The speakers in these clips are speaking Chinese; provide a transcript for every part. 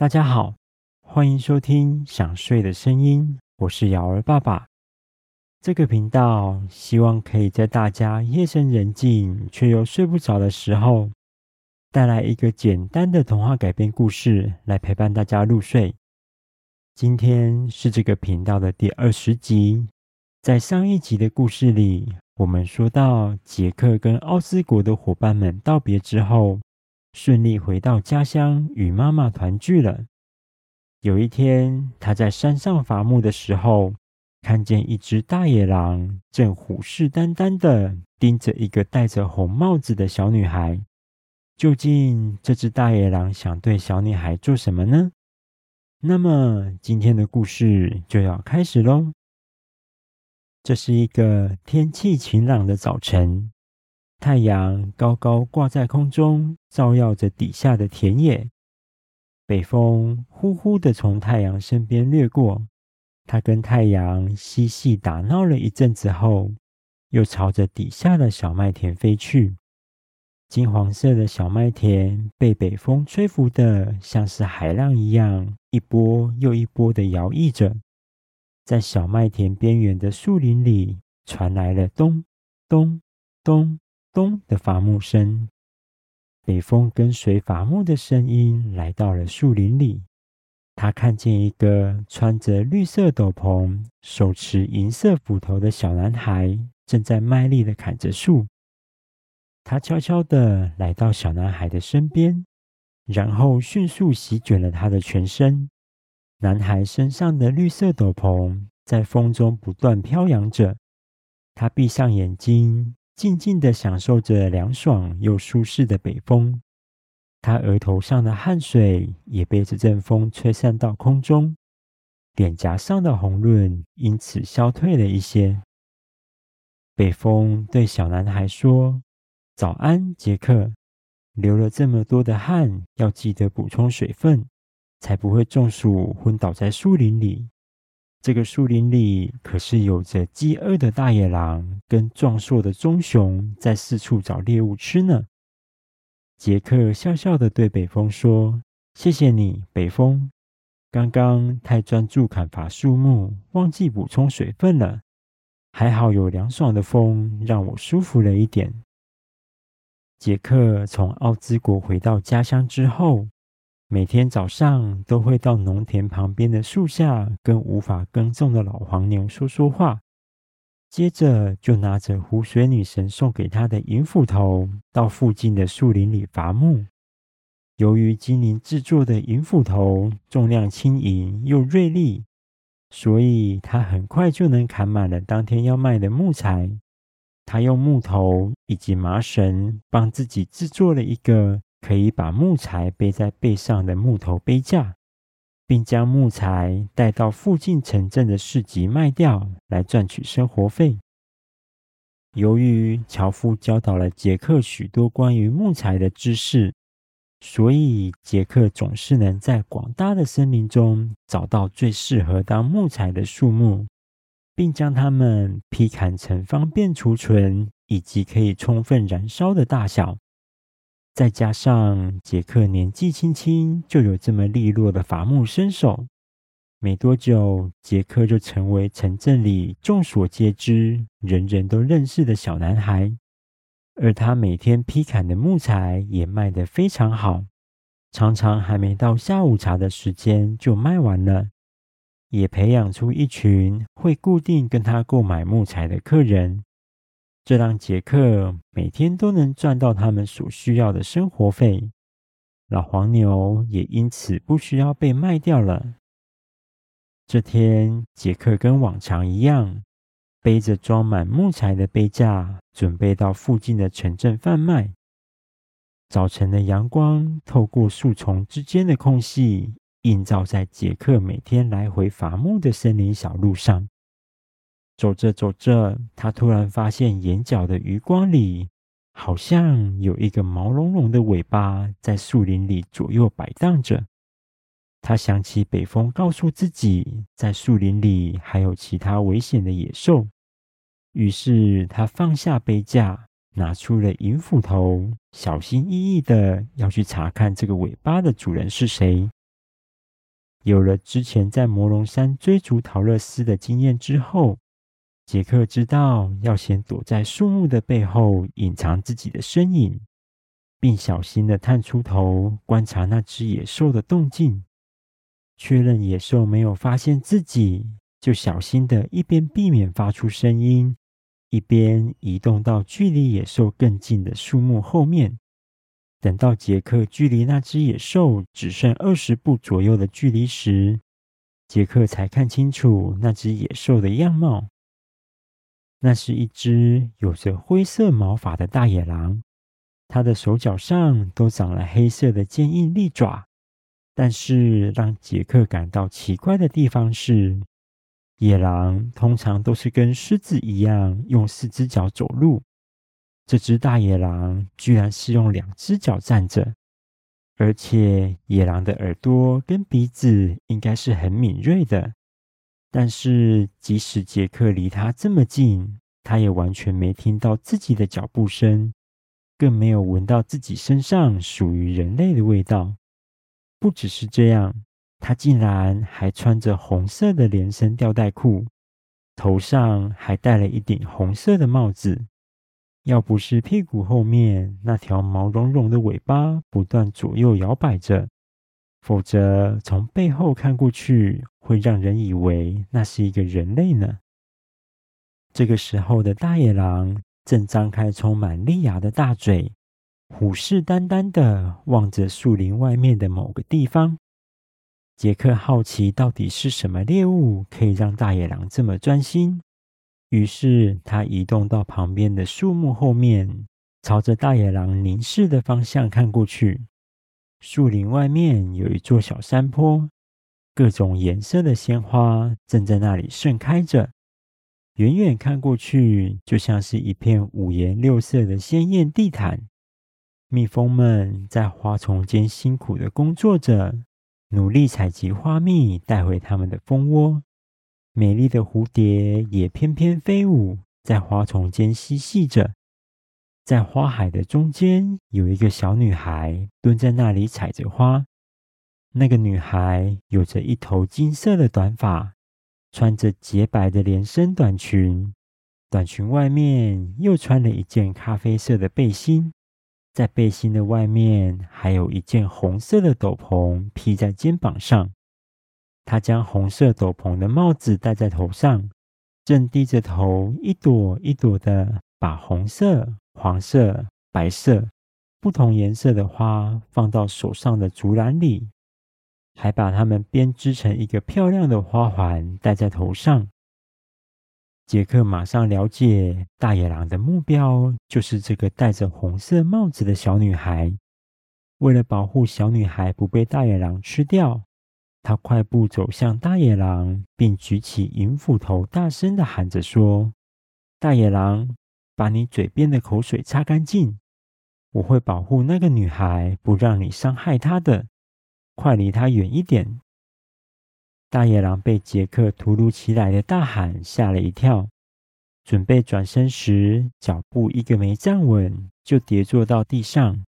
大家好，欢迎收听想睡的声音，我是瑶儿爸爸。这个频道希望可以在大家夜深人静却又睡不着的时候，带来一个简单的童话改编故事来陪伴大家入睡。今天是这个频道的第二十集。在上一集的故事里，我们说到杰克跟奥斯国的伙伴们道别之后，顺利回到家乡与妈妈团聚了。有一天，他在山上伐木的时候，看见一只大野狼正虎视眈眈地盯着一个戴着红帽子的小女孩。究竟这只大野狼想对小女孩做什么呢？那么，今天的故事就要开始喽。这是一个天气晴朗的早晨，太阳高高挂在空中，照耀着底下的田野。北风呼呼地从太阳身边掠过，它跟太阳嬉戏打闹了一阵子后，又朝着底下的小麦田飞去。金黄色的小麦田被北风吹拂得像是海浪一样，一波又一波的摇曳着。在小麦田边缘的树林里，传来了咚咚咚咚的伐木声。北风跟随伐木的声音来到了树林里。他看见一个穿着绿色斗篷、手持银色斧头的小男孩，正在卖力地砍着树。他悄悄地来到小男孩的身边，然后迅速席卷了他的全身。男孩身上的绿色斗篷在风中不断飘扬着，他闭上眼睛，静静地享受着凉爽又舒适的北风。他额头上的汗水也被这阵风吹散到空中，脸颊上的红润因此消退了一些。北风对小男孩说：“早安，杰克，流了这么多的汗，要记得补充水分。”才不会中暑昏倒在树林里。这个树林里可是有着饥饿的大野狼跟壮硕的棕熊在四处找猎物吃呢。杰克笑笑的对北风说：“谢谢你，北风。刚刚太专注砍伐树木，忘记补充水分了。还好有凉爽的风，让我舒服了一点。”杰克从奥兹国回到家乡之后，每天早上都会到农田旁边的树下跟无法耕种的老黄牛说说话，接着就拿着湖水女神送给他的银斧头，到附近的树林里伐木。由于精灵制作的银斧头重量轻盈又锐利，所以他很快就能砍满了当天要卖的木材。他用木头以及麻绳帮自己制作了一个。可以把木材背在背上的木头背架，并将木材带到附近城镇的市集卖掉，来赚取生活费。由于樵夫教导了杰克许多关于木材的知识，所以杰克总是能在广大的森林中找到最适合当木材的树木，并将它们劈砍成方便储存以及可以充分燃烧的大小。再加上杰克年纪轻轻就有这么利落的伐木身手，没多久，杰克就成为城镇里众所皆知、人人都认识的小男孩。而他每天劈砍的木材也卖得非常好，常常还没到下午茶的时间就卖完了，也培养出一群会固定跟他购买木材的客人。这让杰克每天都能赚到他们所需要的生活费，老黄牛也因此不需要被卖掉了。这天，杰克跟往常一样，背着装满木材的背架，准备到附近的城镇贩卖。早晨的阳光透过树丛之间的空隙，映照在杰克每天来回伐木的森林小路上。走着走着，他突然发现眼角的余光里，好像有一个毛茸茸的尾巴在树林里左右摆荡着。他想起北风告诉自己，在树林里还有其他危险的野兽，于是他放下杯架，拿出了银斧头，小心翼翼的要去查看这个尾巴的主人是谁。有了之前在魔龙山追逐桃乐丝的经验之后，杰克知道要先躲在树木的背后隐藏自己的身影，并小心地探出头观察那只野兽的动静，确认野兽没有发现自己，就小心地一边避免发出声音，一边移动到距离野兽更近的树木后面。等到杰克距离那只野兽只剩二十步左右的距离时，杰克才看清楚那只野兽的样貌。那是一只有着灰色毛发的大野狼，它的手脚上都长了黑色的坚硬利爪。但是让杰克感到奇怪的地方是，野狼通常都是跟狮子一样用四只脚走路。这只大野狼居然是用两只脚站着，而且野狼的耳朵跟鼻子应该是很敏锐的。但是即使杰克离他这么近，他也完全没听到自己的脚步声，更没有闻到自己身上属于人类的味道。不只是这样，他竟然还穿着红色的连身吊带裤，头上还戴了一顶红色的帽子。要不是屁股后面那条毛茸茸的尾巴不断左右摇摆着，否则从背后看过去，会让人以为那是一个人类呢。这个时候的大野狼正张开充满利牙的大嘴，虎视眈眈地望着树林外面的某个地方。杰克好奇到底是什么猎物可以让大野狼这么专心。于是，他移动到旁边的树木后面，朝着大野狼凝视的方向看过去。树林外面有一座小山坡，各种颜色的鲜花正在那里盛开着。远远看过去，就像是一片五颜六色的鲜艳地毯。蜜蜂们在花丛间辛苦地工作着，努力采集花蜜，带回他们的蜂窝。美丽的蝴蝶也翩翩飞舞，在花丛间嬉戏着。在花海的中间，有一个小女孩蹲在那里采着花。那个女孩有着一头金色的短发，穿着洁白的连身短裙，短裙外面又穿了一件咖啡色的背心，在背心的外面还有一件红色的斗篷披在肩膀上。她将红色斗篷的帽子戴在头上，正低着头，一朵一朵的把红色、黄色、白色不同颜色的花放到手上的竹篮里，还把它们编织成一个漂亮的花环戴在头上。杰克马上了解，大野狼的目标就是这个戴着红色帽子的小女孩。为了保护小女孩不被大野狼吃掉。他快步走向大野狼，并举起银斧头，大声地喊着说：“大野狼，把你嘴边的口水擦干净！我会保护那个女孩，不让你伤害她的。快离她远一点！”大野狼被杰克突如其来的大喊吓了一跳，准备转身时，脚步一个没站稳，就跌坐到地上。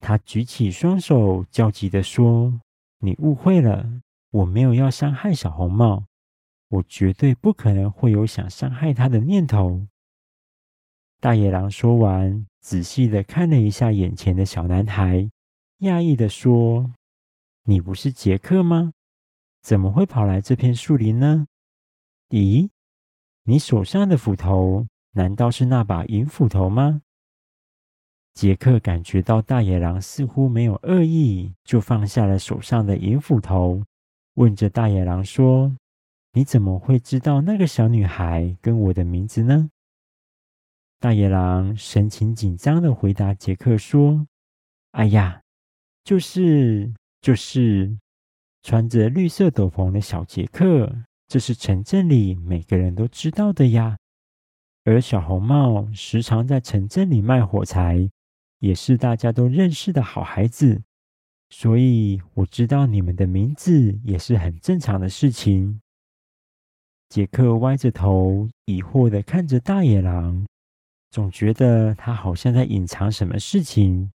他举起双手，焦急地说：“你误会了。”我没有要伤害小红帽，我绝对不可能会有想伤害她的念头。大野狼说完，仔细的看了一下眼前的小男孩，讶异的说：“你不是杰克吗？怎么会跑来这片树林呢？咦，你手上的斧头难道是那把银斧头吗？”杰克感觉到大野狼似乎没有恶意，就放下了手上的银斧头。问着大野狼说：“你怎么会知道那个小女孩跟我的名字呢？”大野狼神情紧张的回答杰克说：“哎呀，就是就是穿着绿色斗篷的小杰克，这是城镇里每个人都知道的呀。而小红帽时常在城镇里卖火柴，也是大家都认识的好孩子。”所以我知道你们的名字也是很正常的事情。杰克歪着头，疑惑的看着大野狼，总觉得他好像在隐藏什么事情。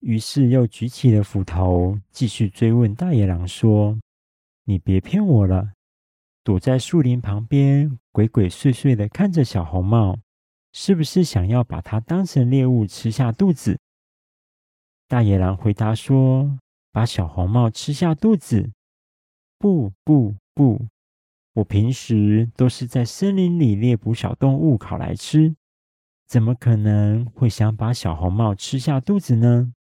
于是又举起了斧头，继续追问大野狼说：“你别骗我了！躲在树林旁边，鬼鬼祟祟的看着小红帽，是不是想要把它当成猎物吃下肚子？”大野狼回答说：“把小红帽吃下肚子？不不不！我平时都是在森林里猎捕小动物烤来吃，怎么可能会想把小红帽吃下肚子呢？”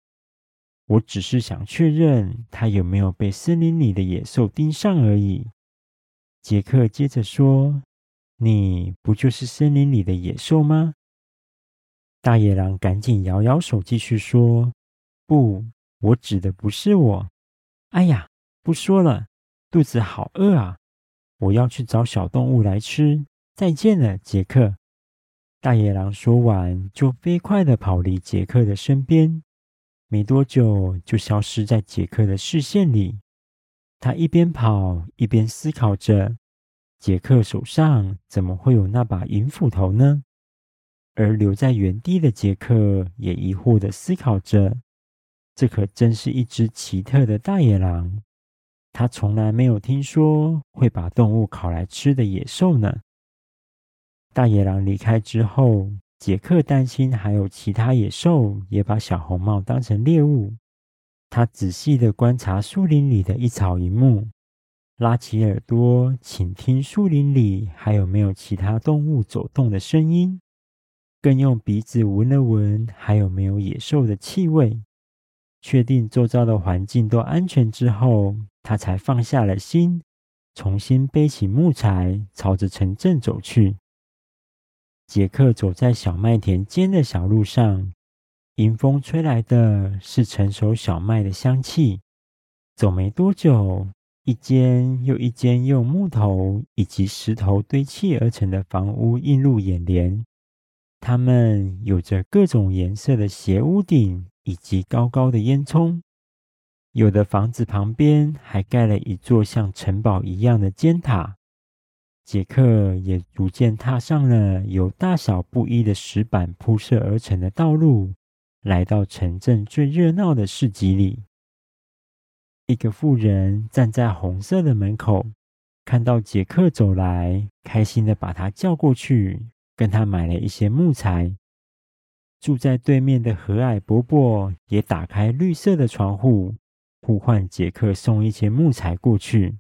我只是想确认他有没有被森林里的野兽盯上而已。杰克接着说：“你不就是森林里的野兽吗？”大野狼赶紧摇摇手，继续说：“不，我指的不是我。哎呀，不说了，肚子好饿啊！我要去找小动物来吃。再见了，杰克。”大野狼说完，就飞快地跑离杰克的身边。没多久，就消失在杰克的视线里。他一边跑一边思考着：杰克手上怎么会有那把银斧头呢？而留在原地的杰克也疑惑地思考着：这可真是一只奇特的大野狼。他从来没有听说会把动物烤来吃的野兽呢。大野狼离开之后，杰克担心还有其他野兽也把小红帽当成猎物。他仔细地观察树林里的一草一木，拉起耳朵倾听树林里还有没有其他动物走动的声音，更用鼻子闻了闻还有没有野兽的气味。确定周遭的环境都安全之后，他才放下了心，重新背起木材，朝着城镇走去。杰克走在小麦田间的小路上，迎风吹来的是成熟小麦的香气。走没多久，一间又一间用木头以及石头堆砌而成的房屋映入眼帘。它们有着各种颜色的斜屋顶以及高高的烟囱。有的房子旁边还盖了一座像城堡一样的尖塔。杰克也逐渐踏上了由大小不一的石板铺设而成的道路，来到城镇最热闹的市集里。一个妇人站在红色的门口，看到杰克走来，开心地把他叫过去，跟他买了一些木材。住在对面的和蔼伯伯也打开绿色的窗户，呼唤杰克送一些木材过去。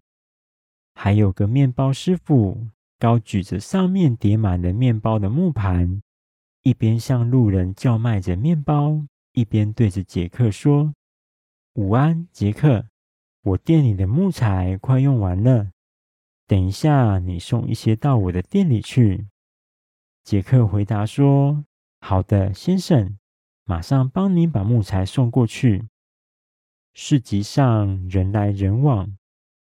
还有个面包师傅，高举着上面叠满了面包的木盘，一边向路人叫卖着面包，一边对着杰克说：“午安，杰克，我店里的木材快用完了，等一下你送一些到我的店里去。”杰克回答说：“好的，先生，马上帮您把木材送过去。”市集上人来人往。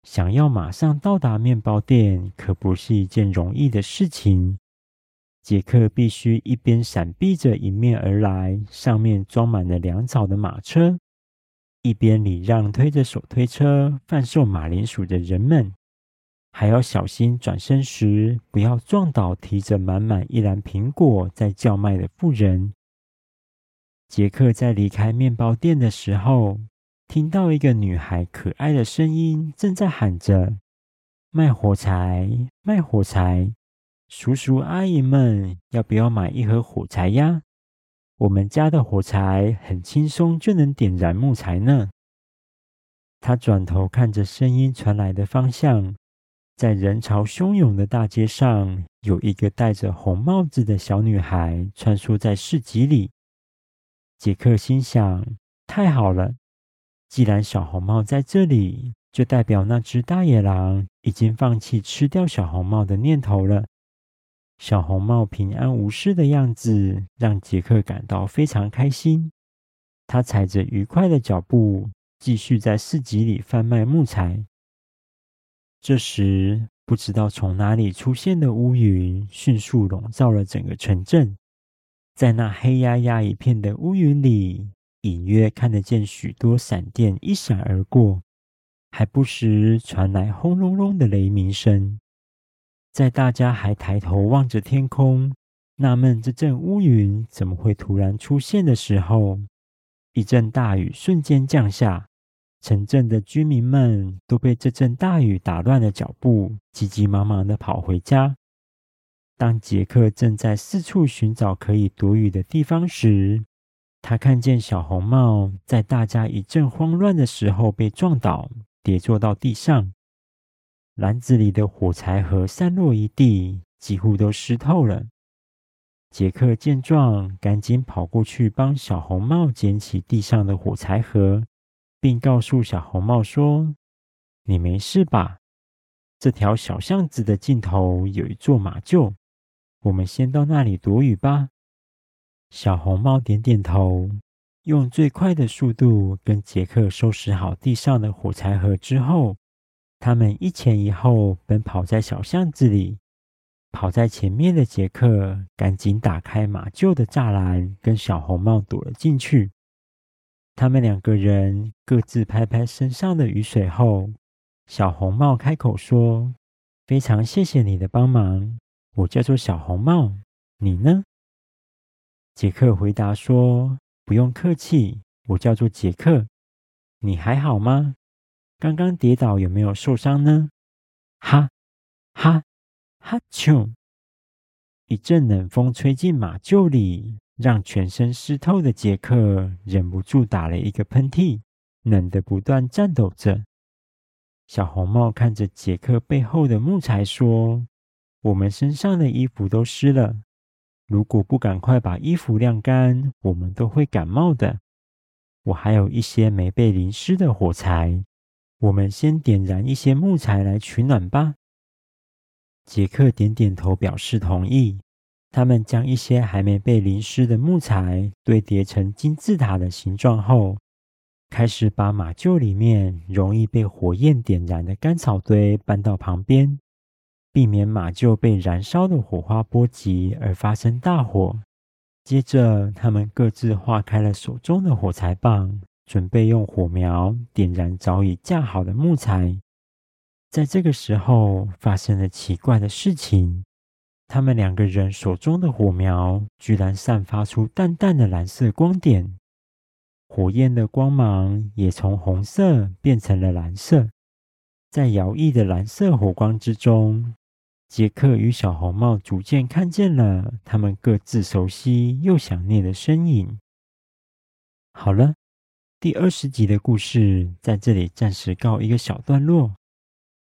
想要马上到达面包店，可不是一件容易的事情。杰克必须一边闪避着迎面而来、上面装满了粮草的马车，一边礼让推着手推车贩售马铃薯的人们，还要小心转身时不要撞倒提着满满一篮苹果在叫卖的妇人。杰克在离开面包店的时候，听到一个女孩可爱的声音，正在喊着：“卖火柴，卖火柴！叔叔阿姨们，要不要买一盒火柴呀？我们家的火柴很轻松就能点燃木材呢。”他转头看着声音传来的方向，在人潮汹涌的大街上，有一个戴着红帽子的小女孩穿梭在市集里。杰克心想：“太好了！”既然小红帽在这里，就代表那只大野狼已经放弃吃掉小红帽的念头了。小红帽平安无事的样子，让杰克感到非常开心。他踩着愉快的脚步，继续在市集里贩卖木材。这时，不知道从哪里出现的乌云，迅速笼罩了整个城镇。在那黑压压一片的乌云里，隐约看得见许多闪电一闪而过，还不时传来轰隆隆的雷鸣声。在大家还抬头望着天空，纳闷这阵乌云怎么会突然出现的时候，一阵大雨瞬间降下，城镇的居民们都被这阵大雨打乱了脚步，急急忙忙地跑回家。当杰克正在四处寻找可以躲雨的地方时，他看见小红帽在大家一阵慌乱的时候被撞倒，跌坐到地上。篮子里的火柴盒散落一地，几乎都湿透了。杰克见状，赶紧跑过去帮小红帽捡起地上的火柴盒，并告诉小红帽说：“你没事吧？这条小巷子的尽头有一座马厩，我们先到那里躲雨吧。”小红帽点点头，用最快的速度跟杰克收拾好地上的火柴盒之后，他们一前一后奔跑在小巷子里。跑在前面的杰克赶紧打开马厩的栅栏，跟小红帽躲了进去。他们两个人各自拍拍身上的雨水后，小红帽开口说：“非常谢谢你的帮忙，我叫做小红帽，你呢？”杰克回答说：“不用客气，我叫做杰克。你还好吗？刚刚跌倒有没有受伤呢？”哈，哈。哈啾！一阵冷风吹进马厩里，让全身湿透的杰克忍不住打了一个喷嚏，冷得不断颤抖着。小红帽看着杰克背后的木材说：“我们身上的衣服都湿了，如果不赶快把衣服晾干，我们都会感冒的。我还有一些没被淋湿的火柴，我们先点燃一些木材来取暖吧。”杰克点点头，表示同意。他们将一些还没被淋湿的木材堆叠成金字塔的形状后，开始把马厩里面容易被火焰点燃的干草堆搬到旁边，避免马厩被燃烧的火花波及而发生大火。接着，他们各自划开了手中的火柴棒，准备用火苗点燃早已架好的木材。在这个时候，发生了奇怪的事情。他们两个人手中的火苗居然散发出淡淡的蓝色光点，火焰的光芒也从红色变成了蓝色。在摇曳的蓝色火光之中，杰克与小红帽逐渐看见了他们各自熟悉又想念的身影。好了，第二十集的故事在这里暂时告一个小段落。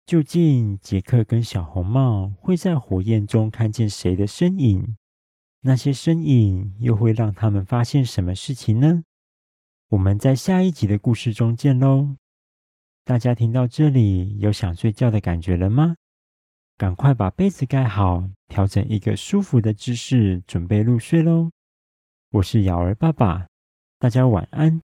究竟杰克跟小红帽会在火焰中看见谁的身影？那些身影又会让他们发现什么事情呢？我们在下一集的故事中见喽！大家听到这里有想睡觉的感觉了吗？赶快把被子盖好，调整一个舒服的姿势，准备入睡喽！我是瑶儿爸爸，大家晚安。